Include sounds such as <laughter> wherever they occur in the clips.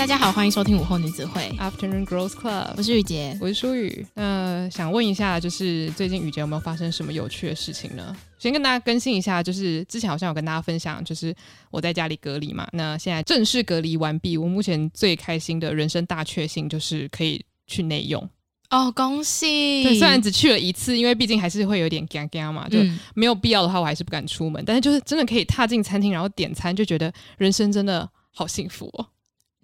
大家好，欢迎收听午后女子会 Afternoon Girls Club，我是雨洁，我是舒雨。那想问一下，就是最近雨洁有没有发生什么有趣的事情呢？先跟大家更新一下，就是之前好像有跟大家分享，就是我在家里隔离嘛。那现在正式隔离完毕，我目前最开心的人生大确幸就是可以去内用。哦，恭喜！对，虽然只去了一次，因为毕竟还是会有点尴尬嘛，就没有必要的话，我还是不敢出门。嗯、但是就是真的可以踏进餐厅，然后点餐，就觉得人生真的好幸福哦。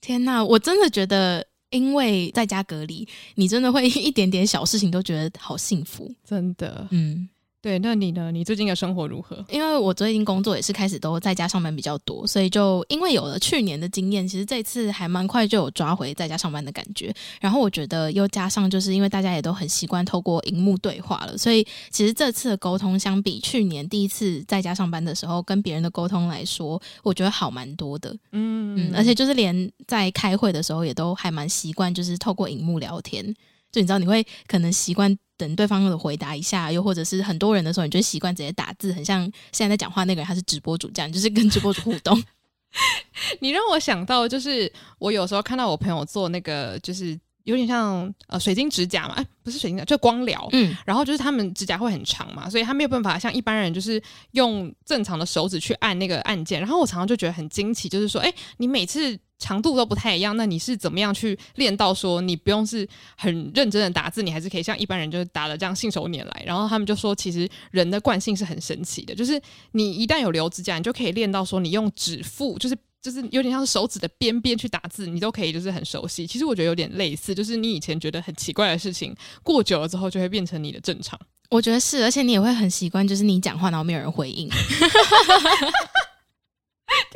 天呐，我真的觉得，因为在家隔离，你真的会 <laughs> 一点点小事情都觉得好幸福，真的，嗯。对，那你呢？你最近的生活如何？因为我最近工作也是开始都在家上班比较多，所以就因为有了去年的经验，其实这次还蛮快就有抓回在家上班的感觉。然后我觉得又加上就是因为大家也都很习惯透过荧幕对话了，所以其实这次的沟通相比去年第一次在家上班的时候跟别人的沟通来说，我觉得好蛮多的。嗯嗯，而且就是连在开会的时候也都还蛮习惯，就是透过荧幕聊天。就你知道，你会可能习惯等对方的回答一下，又或者是很多人的时候，你就习惯直接打字，很像现在在讲话那个人他是直播主这样，就是跟直播主互动。<laughs> <laughs> 你让我想到，就是我有时候看到我朋友做那个，就是有点像呃水晶指甲嘛，哎，不是水晶甲，就光疗。嗯，然后就是他们指甲会很长嘛，所以他没有办法像一般人就是用正常的手指去按那个按键。然后我常常就觉得很惊奇，就是说，哎，你每次。长度都不太一样，那你是怎么样去练到说你不用是很认真的打字，你还是可以像一般人就是打了这样信手拈来？然后他们就说，其实人的惯性是很神奇的，就是你一旦有留指甲，你就可以练到说你用指腹，就是就是有点像是手指的边边去打字，你都可以就是很熟悉。其实我觉得有点类似，就是你以前觉得很奇怪的事情，过久了之后就会变成你的正常。我觉得是，而且你也会很习惯，就是你讲话然后没有人回应。<laughs>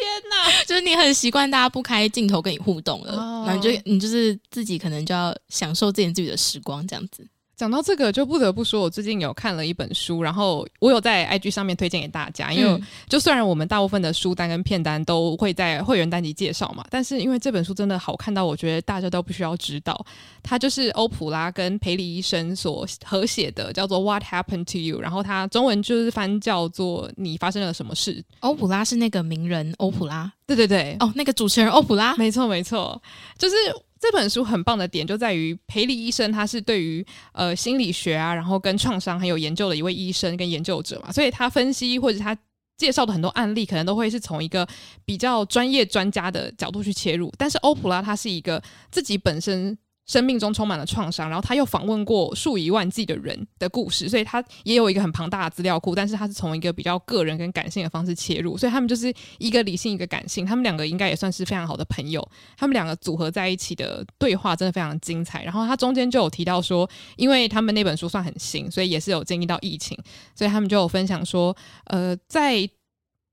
天哪，<laughs> 就是你很习惯大家不开镜头跟你互动了，然后你就你就是自己可能就要享受自己自己的时光这样子。讲到这个，就不得不说，我最近有看了一本书，然后我有在 IG 上面推荐给大家。因为就虽然我们大部分的书单跟片单都会在会员单集介绍嘛，但是因为这本书真的好看到，我觉得大家都必须要知道。它就是欧普拉跟培里医生所合写的，叫做《What Happened to You》，然后它中文就是翻叫做“你发生了什么事”。欧普拉是那个名人欧普拉，对对对，哦，那个主持人欧普拉，没错没错，就是。这本书很棒的点就在于培里医生，他是对于呃心理学啊，然后跟创伤很有研究的一位医生跟研究者嘛，所以他分析或者他介绍的很多案例，可能都会是从一个比较专业专家的角度去切入。但是欧普拉他是一个自己本身。生命中充满了创伤，然后他又访问过数以万计的人的故事，所以他也有一个很庞大的资料库。但是他是从一个比较个人跟感性的方式切入，所以他们就是一个理性，一个感性。他们两个应该也算是非常好的朋友。他们两个组合在一起的对话真的非常精彩。然后他中间就有提到说，因为他们那本书算很新，所以也是有经历到疫情，所以他们就有分享说，呃，在。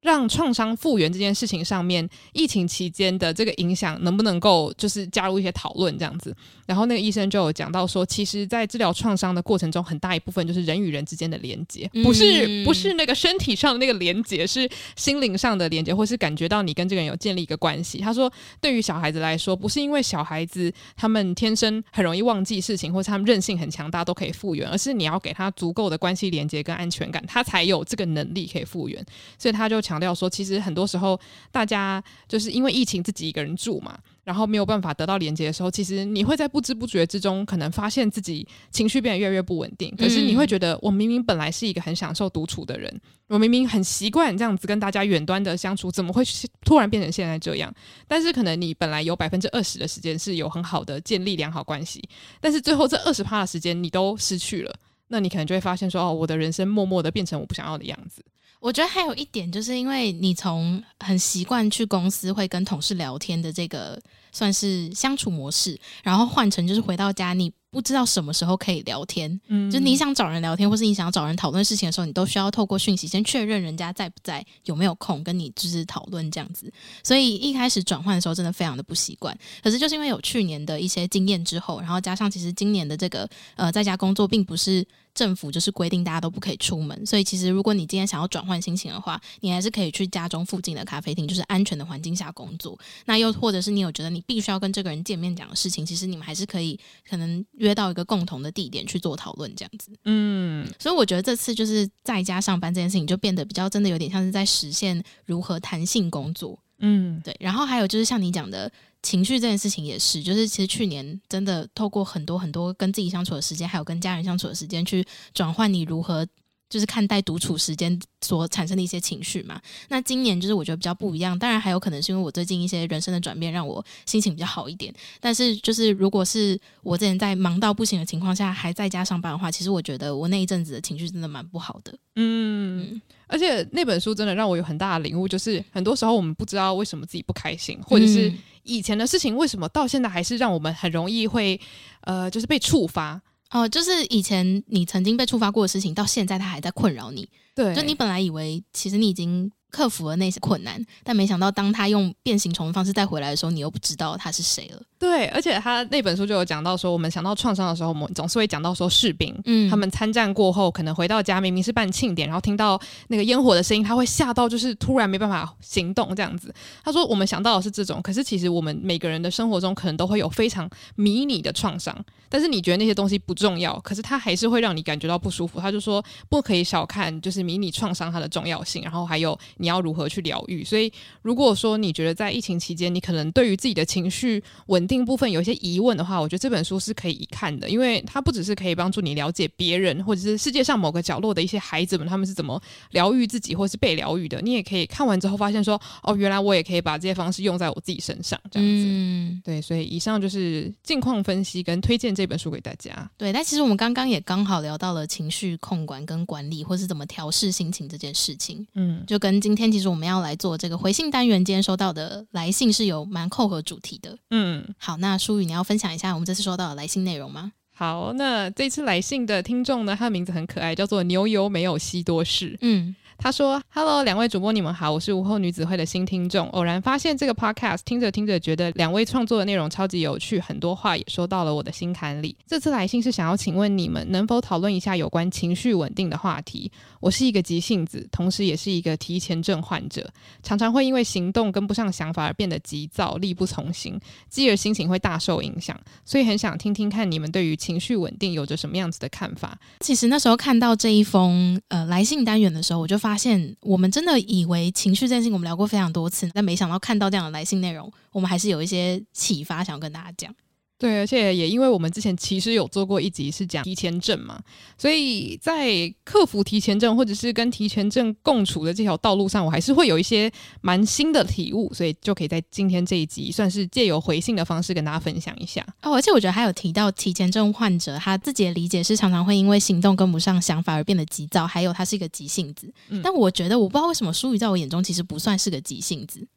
让创伤复原这件事情上面，疫情期间的这个影响能不能够就是加入一些讨论这样子？然后那个医生就有讲到说，其实，在治疗创伤的过程中，很大一部分就是人与人之间的连接，不是不是那个身体上的那个连接，是心灵上的连接，或是感觉到你跟这个人有建立一个关系。他说，对于小孩子来说，不是因为小孩子他们天生很容易忘记事情，或是他们韧性很强大都可以复原，而是你要给他足够的关系连接跟安全感，他才有这个能力可以复原。所以他就强。强调说，其实很多时候，大家就是因为疫情自己一个人住嘛，然后没有办法得到连接的时候，其实你会在不知不觉之中，可能发现自己情绪变得越来越不稳定。可是你会觉得，我明明本来是一个很享受独处的人，我明明很习惯这样子跟大家远端的相处，怎么会突然变成现在这样？但是可能你本来有百分之二十的时间是有很好的建立良好关系，但是最后这二十趴的时间你都失去了，那你可能就会发现说，哦，我的人生默默的变成我不想要的样子。我觉得还有一点，就是因为你从很习惯去公司会跟同事聊天的这个算是相处模式，然后换成就是回到家你不知道什么时候可以聊天，嗯，就你想找人聊天，或是你想找人讨论事情的时候，你都需要透过讯息先确认人家在不在，有没有空跟你就是讨论这样子。所以一开始转换的时候真的非常的不习惯，可是就是因为有去年的一些经验之后，然后加上其实今年的这个呃在家工作并不是。政府就是规定大家都不可以出门，所以其实如果你今天想要转换心情的话，你还是可以去家中附近的咖啡厅，就是安全的环境下工作。那又或者是你有觉得你必须要跟这个人见面讲的事情，其实你们还是可以可能约到一个共同的地点去做讨论这样子。嗯，所以我觉得这次就是在家上班这件事情就变得比较真的有点像是在实现如何弹性工作。嗯，对。然后还有就是像你讲的，情绪这件事情也是，就是其实去年真的透过很多很多跟自己相处的时间，还有跟家人相处的时间，去转换你如何。就是看待独处时间所产生的一些情绪嘛。那今年就是我觉得比较不一样，当然还有可能是因为我最近一些人生的转变，让我心情比较好一点。但是就是如果是我之前在忙到不行的情况下，还在家上班的话，其实我觉得我那一阵子的情绪真的蛮不好的。嗯，嗯，而且那本书真的让我有很大的领悟，就是很多时候我们不知道为什么自己不开心，或者是以前的事情为什么到现在还是让我们很容易会呃，就是被触发。哦，就是以前你曾经被触发过的事情，到现在它还在困扰你。对，就你本来以为其实你已经克服了那些困难，但没想到当他用变形虫的方式再回来的时候，你又不知道他是谁了。对，而且他那本书就有讲到说，我们想到创伤的时候，我们总是会讲到说士兵，嗯，他们参战过后，可能回到家，明明是办庆典，然后听到那个烟火的声音，他会吓到，就是突然没办法行动这样子。他说，我们想到的是这种，可是其实我们每个人的生活中可能都会有非常迷你的创伤，但是你觉得那些东西不重要，可是它还是会让你感觉到不舒服。他就说，不可以小看就是迷你创伤它的重要性，然后还有你要如何去疗愈。所以，如果说你觉得在疫情期间，你可能对于自己的情绪稳定部分有一些疑问的话，我觉得这本书是可以一看的，因为它不只是可以帮助你了解别人，或者是世界上某个角落的一些孩子们，他们是怎么疗愈自己，或是被疗愈的。你也可以看完之后发现说，哦，原来我也可以把这些方式用在我自己身上，这样子。嗯，对，所以以上就是近况分析跟推荐这本书给大家。对，但其实我们刚刚也刚好聊到了情绪控管跟管理，或是怎么调试心情这件事情。嗯，就跟今天其实我们要来做这个回信单元，今天收到的来信是有蛮扣合主题的。嗯，好，那舒宇你要分享一下我们这次收到的来信内容吗？好，那这次来信的听众呢，他的名字很可爱，叫做牛油没有西多士。嗯。他说：“Hello，两位主播，你们好，我是午后女子会的新听众。偶然发现这个 podcast，听着听着觉得两位创作的内容超级有趣，很多话也说到了我的心坎里。这次来信是想要请问你们能否讨论一下有关情绪稳定的话题。我是一个急性子，同时也是一个提前症患者，常常会因为行动跟不上想法而变得急躁、力不从心，继而心情会大受影响。所以很想听听看你们对于情绪稳定有着什么样子的看法。其实那时候看到这一封呃来信单元的时候，我就发。发现我们真的以为情绪这件事情我们聊过非常多次，但没想到看到这样的来信内容，我们还是有一些启发，想要跟大家讲。对，而且也因为我们之前其实有做过一集是讲提前症嘛，所以在克服提前症或者是跟提前症共处的这条道路上，我还是会有一些蛮新的体悟，所以就可以在今天这一集算是借由回信的方式跟大家分享一下。哦，而且我觉得还有提到提前症患者他自己的理解是常常会因为行动跟不上想法而变得急躁，还有他是一个急性子。嗯，但我觉得我不知道为什么舒宇在我眼中其实不算是个急性子，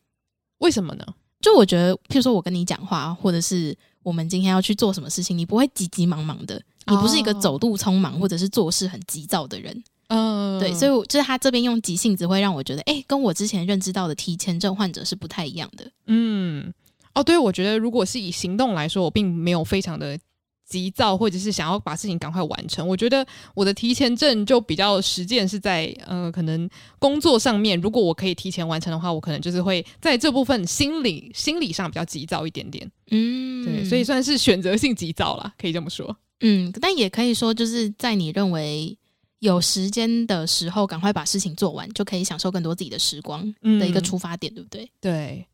为什么呢？就我觉得，譬如说我跟你讲话，或者是。我们今天要去做什么事情？你不会急急忙忙的，你不是一个走路匆忙或者是做事很急躁的人。嗯，对，所以就是他这边用急性子会让我觉得，哎，跟我之前认知到的提前症患者是不太一样的。嗯，哦，对，我觉得如果是以行动来说，我并没有非常的。急躁，或者是想要把事情赶快完成。我觉得我的提前症就比较实践是在呃，可能工作上面，如果我可以提前完成的话，我可能就是会在这部分心理心理上比较急躁一点点。嗯，对，所以算是选择性急躁啦，可以这么说。嗯，但也可以说就是在你认为有时间的时候，赶快把事情做完，就可以享受更多自己的时光的一个出发点，嗯、对不对？对。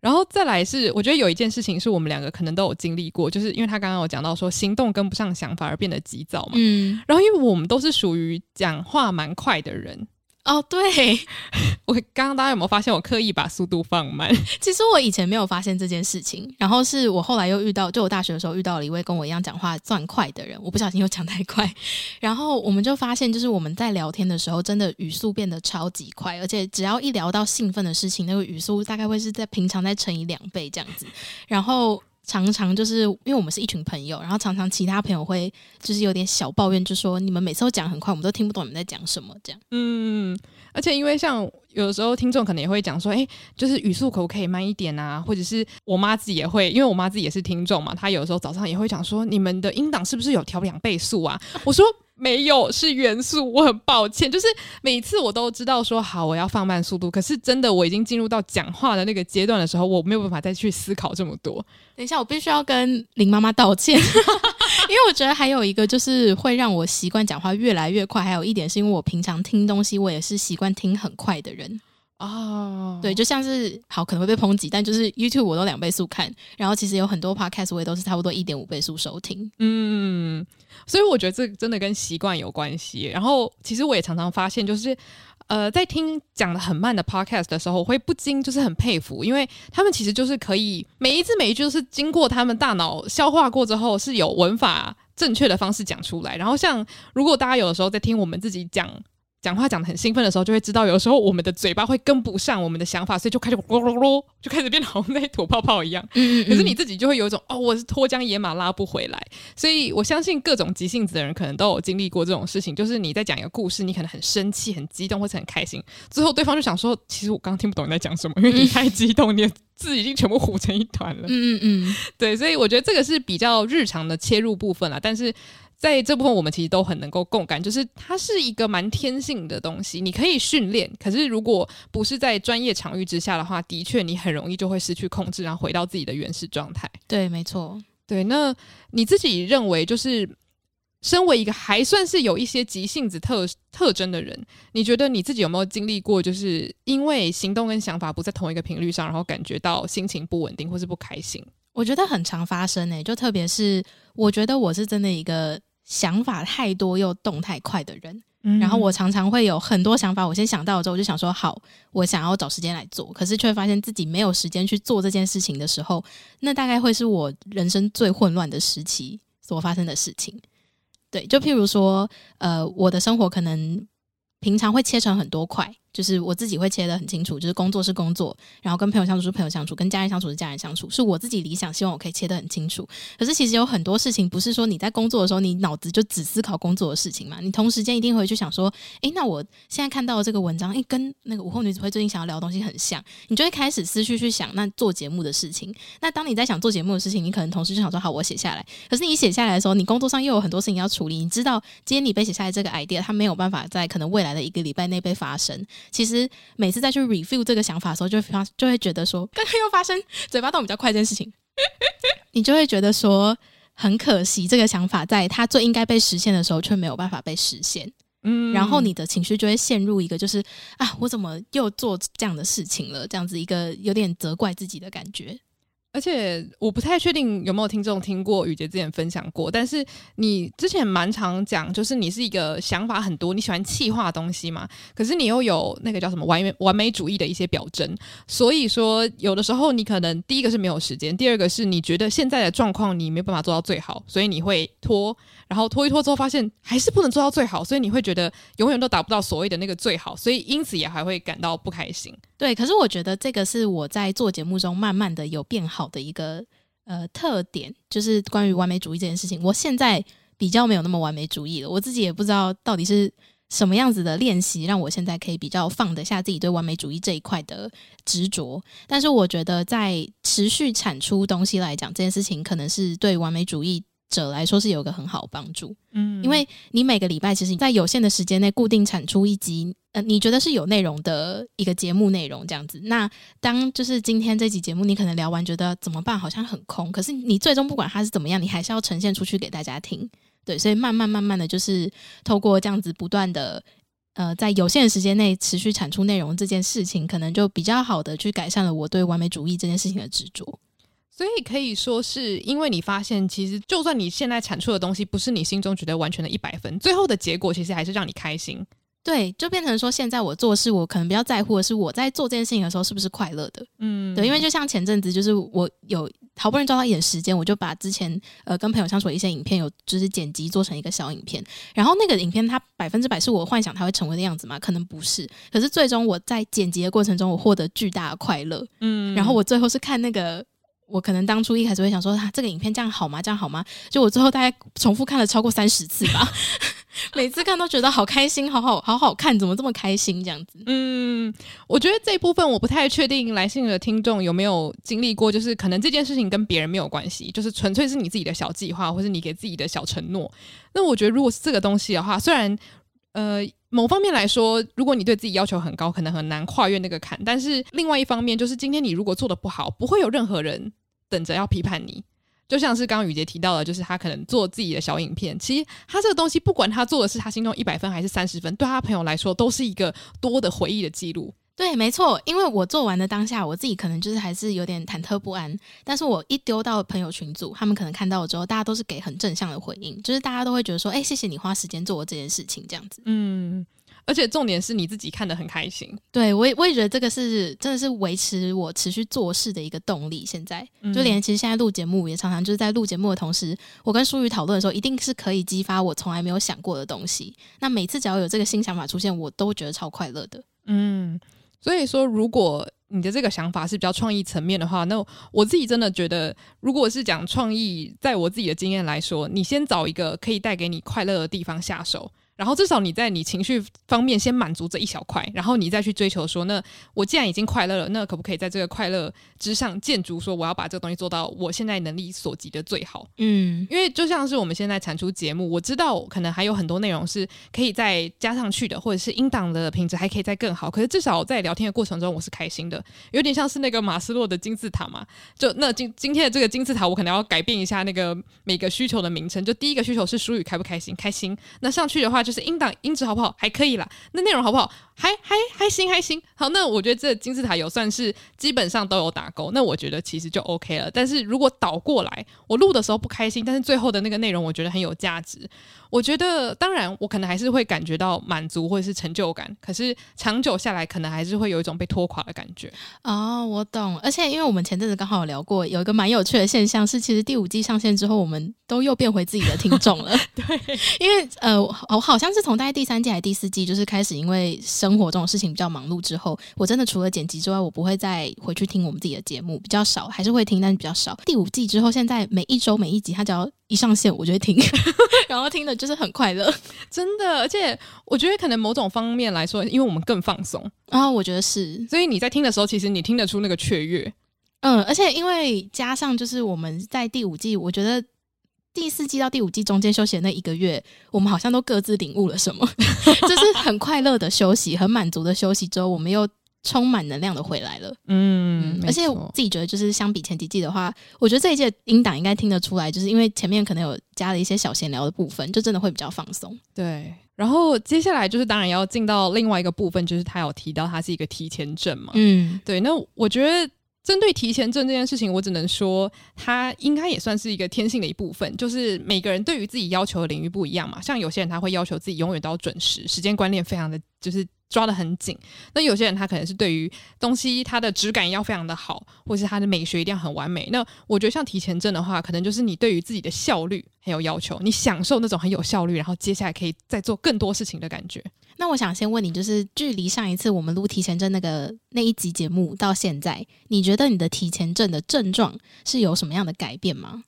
然后再来是，我觉得有一件事情是我们两个可能都有经历过，就是因为他刚刚有讲到说行动跟不上想法而变得急躁嘛。嗯，然后因为我们都是属于讲话蛮快的人。哦，对，<laughs> 我刚刚大家有没有发现我刻意把速度放慢？<laughs> 其实我以前没有发现这件事情，然后是我后来又遇到，就我大学的时候遇到了一位跟我一样讲话算快的人，我不小心又讲太快，然后我们就发现，就是我们在聊天的时候，真的语速变得超级快，而且只要一聊到兴奋的事情，那个语速大概会是在平常再乘以两倍这样子，然后。常常就是因为我们是一群朋友，然后常常其他朋友会就是有点小抱怨，就说你们每次都讲很快，我们都听不懂你们在讲什么这样。嗯，而且因为像有的时候听众可能也会讲说，哎，就是语速可不可以慢一点啊？或者是我妈自己也会，因为我妈自己也是听众嘛，她有的时候早上也会讲说，你们的音档是不是有调两倍速啊？我说。没有，是元素，我很抱歉。<laughs> 就是每次我都知道说好，我要放慢速度，可是真的我已经进入到讲话的那个阶段的时候，我没有办法再去思考这么多。等一下，我必须要跟林妈妈道歉，<laughs> 因为我觉得还有一个就是会让我习惯讲话越来越快，还有一点是因为我平常听东西，我也是习惯听很快的人。哦，对，就像是好可能会被抨击，但就是 YouTube 我都两倍速看，然后其实有很多 Podcast 我也都是差不多一点五倍速收听。嗯，所以我觉得这真的跟习惯有关系。然后其实我也常常发现，就是呃，在听讲的很慢的 Podcast 的时候，我会不禁就是很佩服，因为他们其实就是可以每一字每一句都是经过他们大脑消化过之后，是有文法正确的方式讲出来。然后像如果大家有的时候在听我们自己讲。讲话讲的很兴奋的时候，就会知道有时候我们的嘴巴会跟不上我们的想法，所以就开始啰啰啰，就开始变得好像在吐泡泡一样。嗯嗯。可是你自己就会有一种哦，我是脱缰野马拉不回来。所以我相信各种急性子的人可能都有经历过这种事情，就是你在讲一个故事，你可能很生气、很激动或者很开心，最后对方就想说，其实我刚刚听不懂你在讲什么，<laughs> 因为你太激动，你的字已经全部糊成一团了。嗯嗯嗯。对，所以我觉得这个是比较日常的切入部分了，但是。在这部分，我们其实都很能够共感，就是它是一个蛮天性的东西，你可以训练。可是，如果不是在专业场域之下的话，的确你很容易就会失去控制，然后回到自己的原始状态。对，没错。对，那你自己认为，就是身为一个还算是有一些急性子特特征的人，你觉得你自己有没有经历过，就是因为行动跟想法不在同一个频率上，然后感觉到心情不稳定或是不开心？我觉得很常发生诶、就特别是我觉得我是真的一个。想法太多又动太快的人，嗯，然后我常常会有很多想法，我先想到了之后，我就想说好，我想要找时间来做，可是却发现自己没有时间去做这件事情的时候，那大概会是我人生最混乱的时期所发生的事情。对，就譬如说，呃，我的生活可能平常会切成很多块。就是我自己会切得很清楚，就是工作是工作，然后跟朋友相处是朋友相处，跟家人相处是家人相处，是我自己理想希望我可以切得很清楚。可是其实有很多事情不是说你在工作的时候，你脑子就只思考工作的事情嘛，你同时间一定会去想说，诶，那我现在看到的这个文章，诶，跟那个午后女子会最近想要聊的东西很像，你就会开始思绪去想那做节目的事情。那当你在想做节目的事情，你可能同时就想说，好，我写下来。可是你写下来的时候，你工作上又有很多事情要处理，你知道今天你被写下来这个 idea，它没有办法在可能未来的一个礼拜内被发生。其实每每次再去 review 这个想法的时候，就发就会觉得说，刚刚又发生嘴巴动比较快这件事情，<laughs> 你就会觉得说很可惜，这个想法在它最应该被实现的时候却没有办法被实现。嗯，然后你的情绪就会陷入一个就是啊，我怎么又做这样的事情了？这样子一个有点责怪自己的感觉。而且我不太确定有没有听众听过雨杰之前分享过，但是你之前蛮常讲，就是你是一个想法很多，你喜欢气化东西嘛，可是你又有那个叫什么完完美主义的一些表征，所以说有的时候你可能第一个是没有时间，第二个是你觉得现在的状况你没办法做到最好，所以你会拖。然后拖一拖之后，发现还是不能做到最好，所以你会觉得永远都达不到所谓的那个最好，所以因此也还会感到不开心。对，可是我觉得这个是我在做节目中慢慢的有变好的一个呃特点，就是关于完美主义这件事情。我现在比较没有那么完美主义了，我自己也不知道到底是什么样子的练习让我现在可以比较放得下自己对完美主义这一块的执着。但是我觉得在持续产出东西来讲，这件事情可能是对完美主义者来说是有个很好的帮助，嗯，因为你每个礼拜其实在有限的时间内固定产出一集，呃，你觉得是有内容的一个节目内容这样子。那当就是今天这集节目你可能聊完觉得怎么办，好像很空，可是你最终不管它是怎么样，你还是要呈现出去给大家听，对，所以慢慢慢慢的就是透过这样子不断的，呃，在有限的时间内持续产出内容这件事情，可能就比较好的去改善了我对完美主义这件事情的执着。所以可以说是因为你发现，其实就算你现在产出的东西不是你心中觉得完全的一百分，最后的结果其实还是让你开心。对，就变成说，现在我做事，我可能比较在乎的是我在做这件事情的时候是不是快乐的。嗯，对，因为就像前阵子，就是我有好不容易抓到一点时间，我就把之前呃跟朋友相处的一些影片有就是剪辑做成一个小影片，然后那个影片它百分之百是我幻想它会成为的样子嘛？可能不是，可是最终我在剪辑的过程中，我获得巨大的快乐。嗯，然后我最后是看那个。我可能当初一开始会想说，啊，这个影片这样好吗？这样好吗？就我最后大概重复看了超过三十次吧，<laughs> 每次看都觉得好开心，好好好好看，怎么这么开心这样子？嗯，我觉得这一部分我不太确定来信的听众有没有经历过，就是可能这件事情跟别人没有关系，就是纯粹是你自己的小计划，或是你给自己的小承诺。那我觉得如果是这个东西的话，虽然呃某方面来说，如果你对自己要求很高，可能很难跨越那个坎，但是另外一方面，就是今天你如果做的不好，不会有任何人。等着要批判你，就像是刚刚雨洁提到的，就是他可能做自己的小影片。其实他这个东西，不管他做的是他心中一百分还是三十分，对他朋友来说都是一个多的回忆的记录。对，没错，因为我做完的当下，我自己可能就是还是有点忐忑不安。但是我一丢到朋友群组，他们可能看到我之后，大家都是给很正向的回应，就是大家都会觉得说：“哎，谢谢你花时间做我这件事情。”这样子。嗯，而且重点是你自己看得很开心。对，我也我也觉得这个是真的是维持我持续做事的一个动力。现在就连其实现在录节目也常常就是在录节目的同时，我跟淑宇讨论的时候，一定是可以激发我从来没有想过的东西。那每次只要有这个新想法出现，我都觉得超快乐的。嗯。所以说，如果你的这个想法是比较创意层面的话，那我自己真的觉得，如果是讲创意，在我自己的经验来说，你先找一个可以带给你快乐的地方下手。然后至少你在你情绪方面先满足这一小块，然后你再去追求说，那我既然已经快乐了，那可不可以在这个快乐之上建筑说，我要把这个东西做到我现在能力所及的最好？嗯，因为就像是我们现在产出节目，我知道可能还有很多内容是可以再加上去的，或者是音档的品质还可以再更好。可是至少在聊天的过程中，我是开心的，有点像是那个马斯洛的金字塔嘛。就那今今天的这个金字塔，我可能要改变一下那个每个需求的名称。就第一个需求是舒语开不开心？开心。那上去的话。就是音档音质好不好？还可以啦。那内容好不好？还还还行还行。好，那我觉得这金字塔有算是基本上都有打勾。那我觉得其实就 OK 了。但是如果倒过来，我录的时候不开心，但是最后的那个内容我觉得很有价值。我觉得当然我可能还是会感觉到满足或者是成就感。可是长久下来，可能还是会有一种被拖垮的感觉。哦，我懂。而且因为我们前阵子刚好有聊过，有一个蛮有趣的现象是，其实第五季上线之后，我们都又变回自己的听众了。<laughs> 对，<laughs> 因为呃，我好。好像是从大概第三季还是第四季，就是开始因为生活这种事情比较忙碌之后，我真的除了剪辑之外，我不会再回去听我们自己的节目，比较少，还是会听，但是比较少。第五季之后，现在每一周每一集，它只要一上线，我就会听，<laughs> 然后听的就是很快乐，真的。而且我觉得可能某种方面来说，因为我们更放松，然后我觉得是，所以你在听的时候，其实你听得出那个雀跃，嗯，而且因为加上就是我们在第五季，我觉得。第四季到第五季中间休息的那一个月，我们好像都各自领悟了什么，<laughs> 就是很快乐的休息，很满足的休息之后，我们又充满能量的回来了。嗯，嗯，而且我自己觉得，就是相比前几季的话，我觉得这一届的音档应该听得出来，就是因为前面可能有加了一些小闲聊的部分，就真的会比较放松。对，然后接下来就是当然要进到另外一个部分，就是他有提到他是一个提前症嘛。嗯，对，那我觉得。针对提前症这件事情，我只能说，它应该也算是一个天性的一部分。就是每个人对于自己要求的领域不一样嘛。像有些人他会要求自己永远都要准时，时间观念非常的就是抓得很紧。那有些人他可能是对于东西它的质感要非常的好，或是它的美学一定要很完美。那我觉得像提前症的话，可能就是你对于自己的效率很有要求，你享受那种很有效率，然后接下来可以再做更多事情的感觉。那我想先问你，就是距离上一次我们录提前症那个那一集节目到现在，你觉得你的提前症的症状是有什么样的改变吗？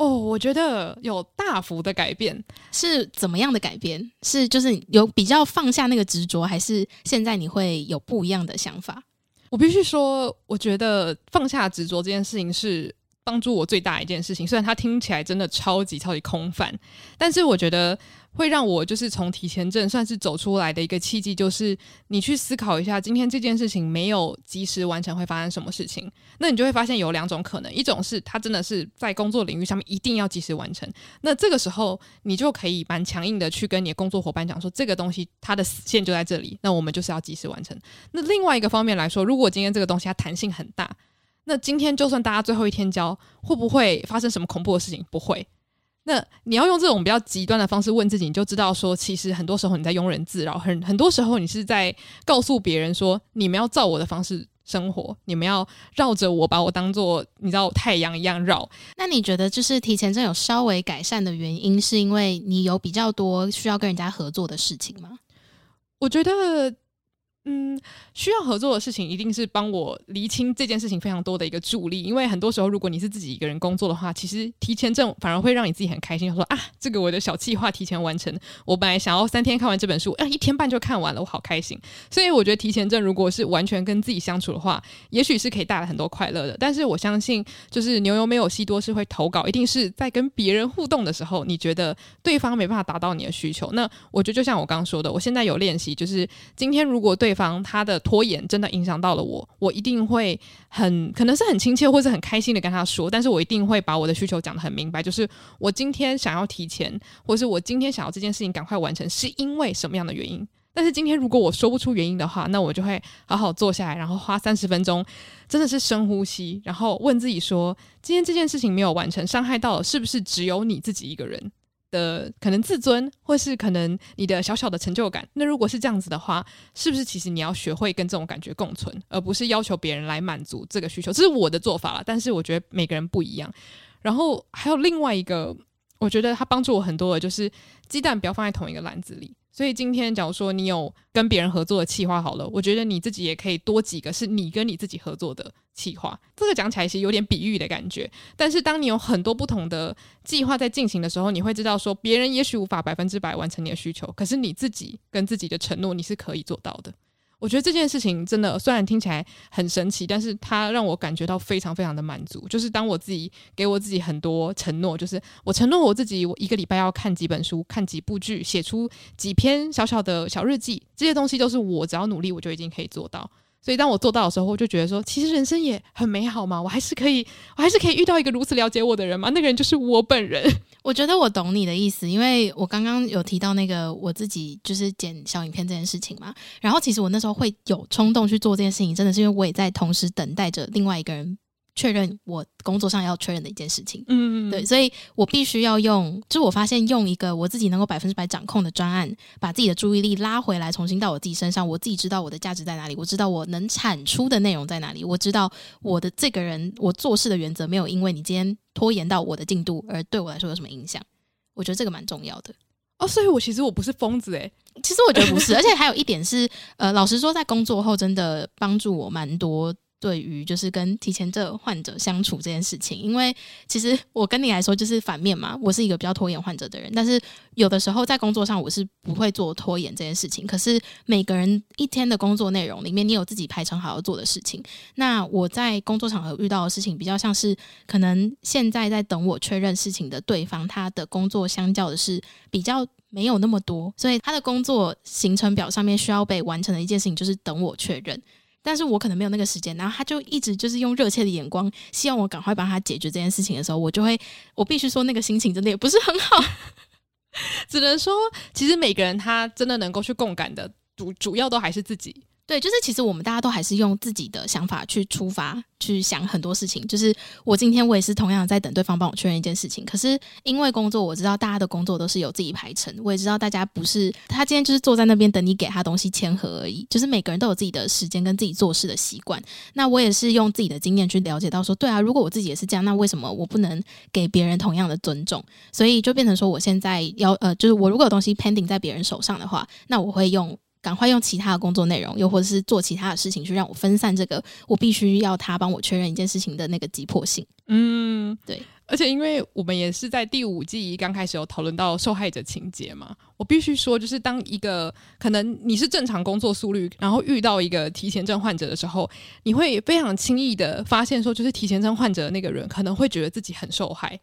哦，我觉得有大幅的改变，是怎么样的改变？是就是有比较放下那个执着，还是现在你会有不一样的想法？我必须说，我觉得放下执着这件事情是帮助我最大一件事情。虽然它听起来真的超级超级空泛，但是我觉得。会让我就是从提前症算是走出来的一个契机，就是你去思考一下，今天这件事情没有及时完成会发生什么事情。那你就会发现有两种可能，一种是他真的是在工作领域上面一定要及时完成，那这个时候你就可以蛮强硬的去跟你的工作伙伴讲说，这个东西它的死线就在这里，那我们就是要及时完成。那另外一个方面来说，如果今天这个东西它弹性很大，那今天就算大家最后一天交，会不会发生什么恐怖的事情？不会。那你要用这种比较极端的方式问自己，你就知道说，其实很多时候你在庸人自扰，很很多时候你是在告诉别人说，你们要照我的方式生活，你们要绕着我，把我当做你知道太阳一样绕。那你觉得就是提前症有稍微改善的原因，是因为你有比较多需要跟人家合作的事情吗？我觉得。嗯，需要合作的事情一定是帮我厘清这件事情非常多的一个助力，因为很多时候如果你是自己一个人工作的话，其实提前证反而会让你自己很开心，说啊，这个我的小计划提前完成，我本来想要三天看完这本书，啊，一天半就看完了，我好开心。所以我觉得提前证如果是完全跟自己相处的话，也许是可以带来很多快乐的。但是我相信，就是牛油没有西多是会投稿，一定是在跟别人互动的时候，你觉得对方没办法达到你的需求。那我觉得就像我刚刚说的，我现在有练习，就是今天如果对。对方他的拖延真的影响到了我，我一定会很可能是很亲切或是很开心的跟他说，但是我一定会把我的需求讲得很明白，就是我今天想要提前，或是我今天想要这件事情赶快完成，是因为什么样的原因？但是今天如果我说不出原因的话，那我就会好好坐下来，然后花三十分钟，真的是深呼吸，然后问自己说：今天这件事情没有完成，伤害到了是不是只有你自己一个人的可能自尊，或是可能你的小小的成就感？那如果是这样子的话，是不是其实你要学会跟这种感觉共存，而不是要求别人来满足这个需求？这是我的做法了，但是我觉得每个人不一样。然后还有另外一个，我觉得它帮助我很多的，就是鸡蛋不要放在同一个篮子里。所以今天，假如说你有跟别人合作的企划好了，我觉得你自己也可以多几个是你跟你自己合作的企划。这个讲起来其实有点比喻的感觉，但是当你有很多不同的计划在进行的时候，你会知道说，别人也许无法百分之百完成你的需求，可是你自己跟自己的承诺，你是可以做到的。我觉得这件事情真的，虽然听起来很神奇，但是它让我感觉到非常非常的满足。就是当我自己给我自己很多承诺，就是我承诺我自己，我一个礼拜要看几本书、看几部剧、写出几篇小小的小日记，这些东西都是我只要努力，我就已经可以做到。所以当我做到的时候，我就觉得说，其实人生也很美好嘛，我还是可以，我还是可以遇到一个如此了解我的人嘛，那个人就是我本人。我觉得我懂你的意思，因为我刚刚有提到那个我自己就是剪小影片这件事情嘛，然后其实我那时候会有冲动去做这件事情，真的是因为我也在同时等待着另外一个人。确认我工作上要确认的一件事情，嗯，对，所以我必须要用，就我发现用一个我自己能够百分之百掌控的专案，把自己的注意力拉回来，重新到我自己身上。我自己知道我的价值在哪里，我知道我能产出的内容在哪里，我知道我的这个人，我做事的原则没有因为你今天拖延到我的进度而对我来说有什么影响。我觉得这个蛮重要的哦，所以我其实我不是疯子诶，其实我觉得不是，而且还有一点是，呃，老实说，在工作后真的帮助我蛮多。对于就是跟提前症患者相处这件事情，因为其实我跟你来说就是反面嘛，我是一个比较拖延患者的人，但是有的时候在工作上我是不会做拖延这件事情。可是每个人一天的工作内容里面，你有自己排成好要做的事情。那我在工作场合遇到的事情，比较像是可能现在在等我确认事情的对方，他的工作相较的是比较没有那么多，所以他的工作行程表上面需要被完成的一件事情就是等我确认。但是我可能没有那个时间，然后他就一直就是用热切的眼光，希望我赶快帮他解决这件事情的时候，我就会，我必须说那个心情真的也不是很好，<laughs> 只能说其实每个人他真的能够去共感的主主要都还是自己。对，就是其实我们大家都还是用自己的想法去出发，去想很多事情。就是我今天我也是同样在等对方帮我确认一件事情，可是因为工作，我知道大家的工作都是有自己排程，我也知道大家不是他今天就是坐在那边等你给他东西签合而已。就是每个人都有自己的时间跟自己做事的习惯。那我也是用自己的经验去了解到说，对啊，如果我自己也是这样，那为什么我不能给别人同样的尊重？所以就变成说，我现在要呃，就是我如果有东西 pending 在别人手上的话，那我会用。赶快用其他的工作内容，又或者是做其他的事情，去让我分散这个我必须要他帮我确认一件事情的那个急迫性。嗯，对。而且因为我们也是在第五季刚开始有讨论到受害者情节嘛，我必须说，就是当一个可能你是正常工作速率，然后遇到一个提前症患者的时候，你会非常轻易的发现说，就是提前症患者的那个人可能会觉得自己很受害。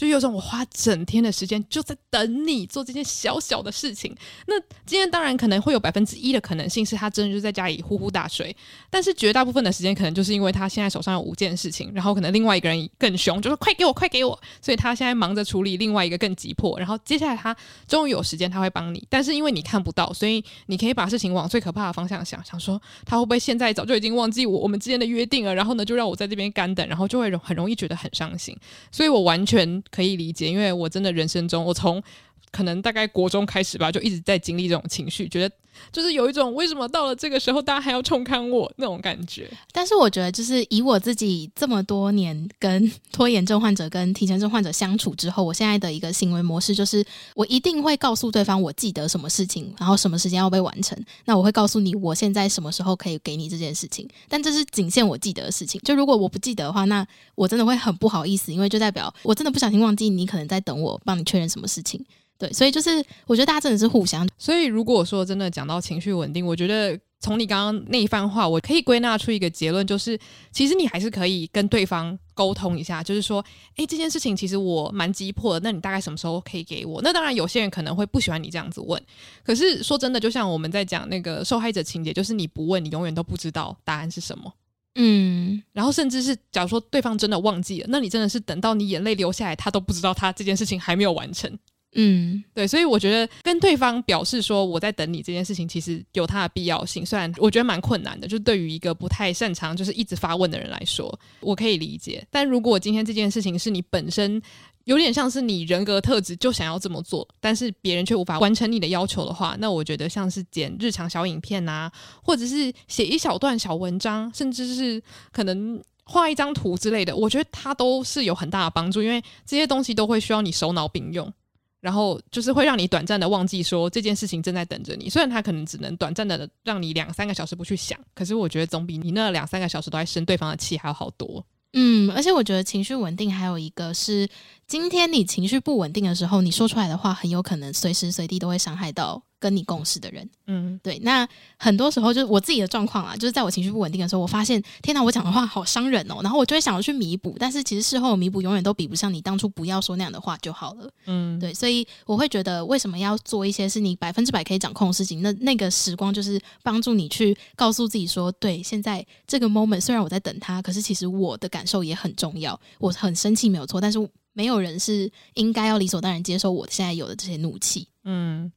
就有种我花整天的时间就在等你做这件小小的事情。那今天当然可能会有百分之一的可能性是他真的就在家里呼呼大睡，但是绝大部分的时间可能就是因为他现在手上有五件事情，然后可能另外一个人更凶，就说快给我，快给我，所以他现在忙着处理另外一个更急迫，然后接下来他终于有时间他会帮你，但是因为你看不到，所以你可以把事情往最可怕的方向想，想说他会不会现在早就已经忘记我我们之间的约定了，然后呢就让我在这边干等，然后就会很容易觉得很伤心，所以我完全。可以理解，因为我真的人生中，我从可能大概国中开始吧，就一直在经历这种情绪，觉得就是有一种为什么到了这个时候，大家还要冲看我那种感觉。但是我觉得，就是以我自己这么多年跟 <laughs> 拖延症患者、跟提前症患者相处之后，我现在的一个行为模式就是，我一定会告诉对方我记得什么事情，然后什么时间要被完成。那我会告诉你，我现在什么时候可以给你这件事情，但这是仅限我记得的事情。就如果我不记得的话，那我真的会很不好意思，因为就代表我真的不小心忘记你可能在等我帮你确认什么事情。对，所以就是我觉得大家真的是互相。所以如果说真的讲到情绪稳定，我觉得从你刚刚那一番话，我可以归纳出一个结论，就是其实你还是可以跟对方沟通一下，就是说，诶，这件事情其实我蛮急迫的，那你大概什么时候可以给我？那当然有些人可能会不喜欢你这样子问，可是说真的，就像我们在讲那个受害者情节，就是你不问，你永远都不知道答案是什么。嗯，然后甚至是假如说对方真的忘记了，那你真的是等到你眼泪流下来，他都不知道他这件事情还没有完成。嗯，对，所以我觉得跟对方表示说我在等你这件事情，其实有它的必要性。虽然我觉得蛮困难的，就对于一个不太擅长就是一直发问的人来说，我可以理解。但如果今天这件事情是你本身有点像是你人格特质就想要这么做，但是别人却无法完成你的要求的话，那我觉得像是剪日常小影片啊，或者是写一小段小文章，甚至是可能画一张图之类的，我觉得它都是有很大的帮助，因为这些东西都会需要你手脑并用。然后就是会让你短暂的忘记说这件事情正在等着你，虽然它可能只能短暂的让你两三个小时不去想，可是我觉得总比你那两三个小时都在生对方的气还要好多。嗯，而且我觉得情绪稳定还有一个是，今天你情绪不稳定的时候，你说出来的话很有可能随时随地都会伤害到跟你共事的人，嗯，对。那很多时候就是我自己的状况啊，就是在我情绪不稳定的时候，我发现天哪，我讲的话好伤人哦，然后我就会想要去弥补，但是其实事后弥补永远都比不上你当初不要说那样的话就好了，嗯，对。所以我会觉得，为什么要做一些是你百分之百可以掌控的事情？那那个时光就是帮助你去告诉自己说，对，现在这个 moment 虽然我在等他，可是其实我的感受也很重要。我很生气没有错，但是没有人是应该要理所当然接受我现在有的这些怒气，嗯。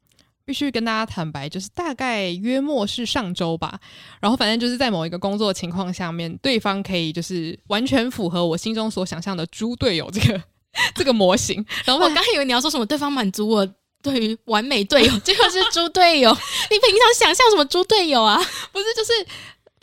必须跟大家坦白，就是大概约莫是上周吧，然后反正就是在某一个工作情况下面，对方可以就是完全符合我心中所想象的猪队友这个 <laughs> 这个模型。然后我刚以为你要说什么，对方满足我对于完美队友，结果是猪队友。<laughs> 你平常想象什么猪队友啊？<laughs> 不是，就是。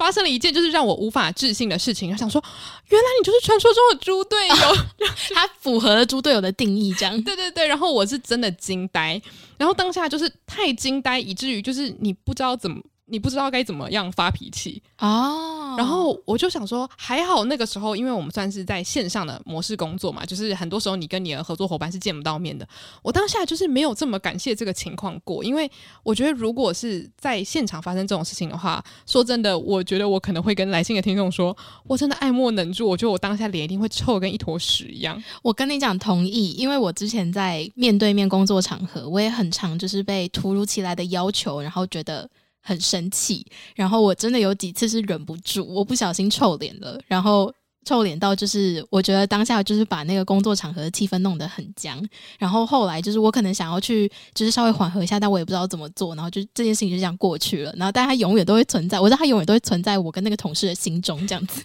发生了一件就是让我无法置信的事情，我想说，原来你就是传说中的猪队友，啊，<laughs> 他符合了猪队友的定义，这样。<laughs> 对对对，然后我是真的惊呆，然后当下就是太惊呆，以至于就是你不知道怎么。你不知道该怎么样发脾气哦，然后我就想说，还好那个时候，因为我们算是在线上的模式工作嘛，就是很多时候你跟你的合作伙伴是见不到面的。我当下就是没有这么感谢这个情况过，因为我觉得如果是在现场发生这种事情的话，说真的，我觉得我可能会跟来信的听众说，我真的爱莫能助，我觉得我当下脸一定会臭得跟一坨屎一样。我跟你讲同意，因为我之前在面对面工作场合，我也很常就是被突如其来的要求，然后觉得。很生气，然后我真的有几次是忍不住，我不小心臭脸了，然后臭脸到就是我觉得当下就是把那个工作场合的气氛弄得很僵，然后后来就是我可能想要去就是稍微缓和一下，但我也不知道怎么做，然后就这件事情就这样过去了，然后但它永远都会存在，我知道它永远都会存在我跟那个同事的心中这样子。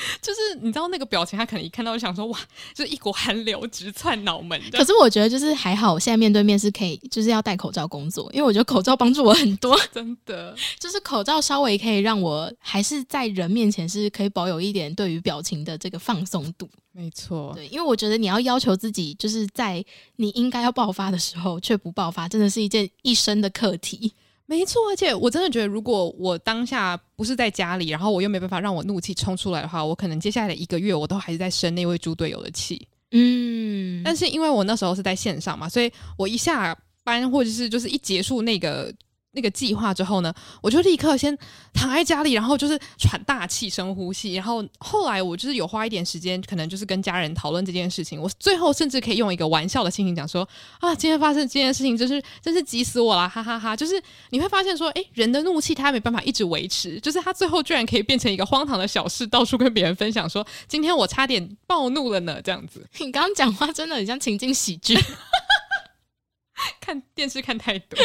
<laughs> 就是你知道那个表情，他可能一看到就想说哇，就是一股寒流直窜脑门。可是我觉得就是还好，我现在面对面是可以，就是要戴口罩工作，因为我觉得口罩帮助我很多。<laughs> <laughs> 真的，就是口罩稍微可以让我还是在人面前是可以保有一点对于表情的这个放松度。没错，对，因为我觉得你要要求自己，就是在你应该要爆发的时候却不爆发，真的是一件一生的课题。没错，而且我真的觉得，如果我当下不是在家里，然后我又没办法让我怒气冲出来的话，我可能接下来的一个月我都还是在生那位猪队友的气。嗯，但是因为我那时候是在线上嘛，所以我一下班或者是就是一结束那个。那个计划之后呢，我就立刻先躺在家里，然后就是喘大气、深呼吸。然后后来我就是有花一点时间，可能就是跟家人讨论这件事情。我最后甚至可以用一个玩笑的心情讲说：“啊，今天发生这件事情，真是真是急死我了，哈哈哈哈！”就是你会发现说，诶，人的怒气他没办法一直维持，就是他最后居然可以变成一个荒唐的小事，到处跟别人分享说：“今天我差点暴怒了呢。”这样子，<laughs> 你刚刚讲话真的很像情景喜剧，<laughs> 看电视看太多。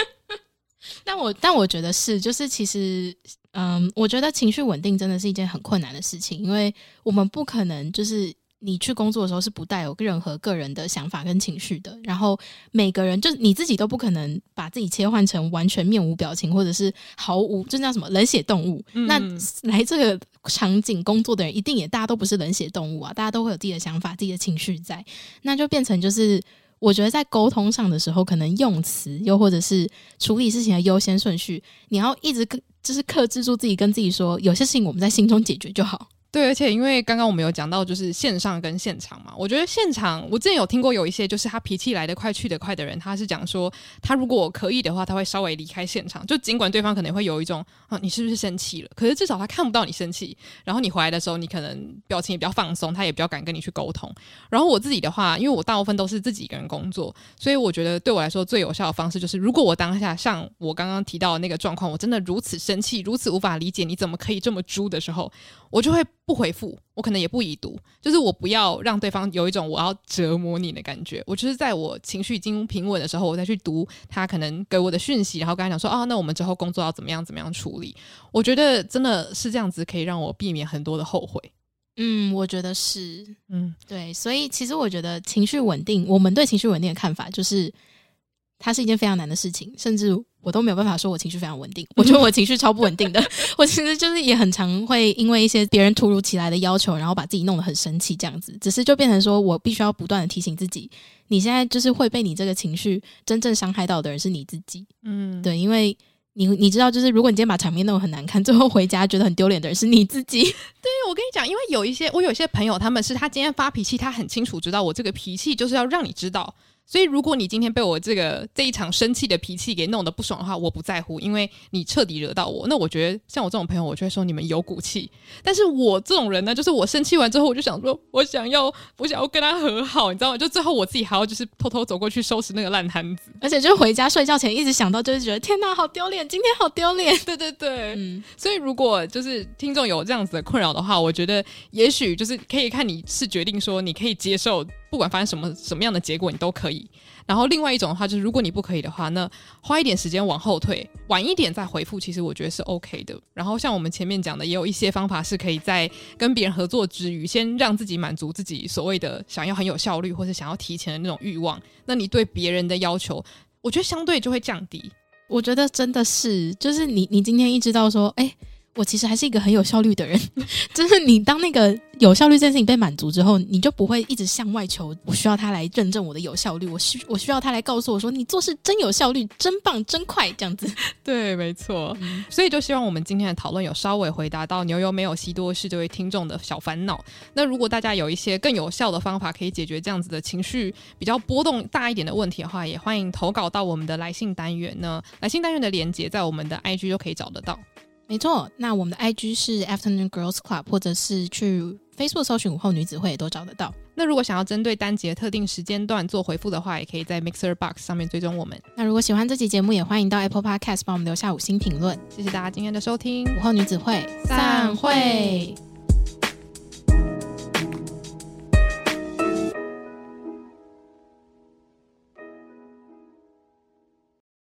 但我但我觉得是，就是其实，嗯，我觉得情绪稳定真的是一件很困难的事情，因为我们不可能就是你去工作的时候是不带有任何个人的想法跟情绪的，然后每个人就是你自己都不可能把自己切换成完全面无表情或者是毫无，就叫什么冷血动物。嗯、那 <laughs> 来这个场景工作的人一定也大家都不是冷血动物啊，大家都会有自己的想法、自己的情绪在，那就变成就是。我觉得在沟通上的时候，可能用词又或者是处理事情的优先顺序，你要一直跟就是克制住自己，跟自己说，有些事情我们在心中解决就好。对，而且因为刚刚我们有讲到，就是线上跟现场嘛，我觉得现场，我之前有听过有一些，就是他脾气来得快去得快的人，他是讲说，他如果可以的话，他会稍微离开现场，就尽管对方可能会有一种啊，你是不是生气了？可是至少他看不到你生气，然后你回来的时候，你可能表情也比较放松，他也比较敢跟你去沟通。然后我自己的话，因为我大部分都是自己一个人工作，所以我觉得对我来说最有效的方式就是，如果我当下像我刚刚提到的那个状况，我真的如此生气，如此无法理解你怎么可以这么猪的时候，我就会不回复，我可能也不已读，就是我不要让对方有一种我要折磨你的感觉。我就是在我情绪已经平稳的时候，我再去读他可能给我的讯息，然后跟他讲说啊，那我们之后工作要怎么样怎么样处理。我觉得真的是这样子，可以让我避免很多的后悔。嗯，我觉得是，嗯，对。所以其实我觉得情绪稳定，我们对情绪稳定的看法就是，它是一件非常难的事情，甚至。我都没有办法说我情绪非常稳定，我觉得我情绪超不稳定的。<laughs> 我其实就是也很常会因为一些别人突如其来的要求，然后把自己弄得很生气，这样子。只是就变成说我必须要不断的提醒自己，你现在就是会被你这个情绪真正伤害到的人是你自己。嗯，对，因为你你知道，就是如果你今天把场面弄得很难看，<laughs> 最后回家觉得很丢脸的人是你自己。<laughs> 对，我跟你讲，因为有一些我有一些朋友，他们是他今天发脾气，他很清楚知道我这个脾气就是要让你知道。所以，如果你今天被我这个这一场生气的脾气给弄得不爽的话，我不在乎，因为你彻底惹到我。那我觉得，像我这种朋友，我就会说你们有骨气。但是我这种人呢，就是我生气完之后，我就想说，我想要，我想要跟他和好，你知道吗？就最后我自己还要就是偷偷走过去收拾那个烂摊子，而且就回家睡觉前一直想到，就是觉得天哪，好丢脸，今天好丢脸。<laughs> 对对对，嗯。所以，如果就是听众有这样子的困扰的话，我觉得也许就是可以看你是决定说，你可以接受。不管发生什么什么样的结果，你都可以。然后另外一种的话，就是如果你不可以的话，那花一点时间往后退，晚一点再回复，其实我觉得是 OK 的。然后像我们前面讲的，也有一些方法是可以在跟别人合作之余，先让自己满足自己所谓的想要很有效率或者想要提前的那种欲望。那你对别人的要求，我觉得相对就会降低。我觉得真的是，就是你你今天一知道说，哎。我其实还是一个很有效率的人，<laughs> 就是你当那个有效率这件事情被满足之后，你就不会一直向外求，我需要他来认证我的有效率，我需我需要他来告诉我说，你做事真有效率，真棒，真快，这样子。<laughs> 对，没错。嗯、所以就希望我们今天的讨论有稍微回答到牛油没有西多士这位听众的小烦恼。那如果大家有一些更有效的方法可以解决这样子的情绪比较波动大一点的问题的话，也欢迎投稿到我们的来信单元呢。来信单元的连接在我们的 IG 就可以找得到。没错，那我们的 IG 是 Afternoon Girls Club，或者是去 Facebook 搜寻午后女子会也都找得到。那如果想要针对单节特定时间段做回复的话，也可以在 Mixer Box 上面追踪我们。那如果喜欢这期节目，也欢迎到 Apple Podcast 帮我们留下五星评论。谢谢大家今天的收听，午后女子会散会。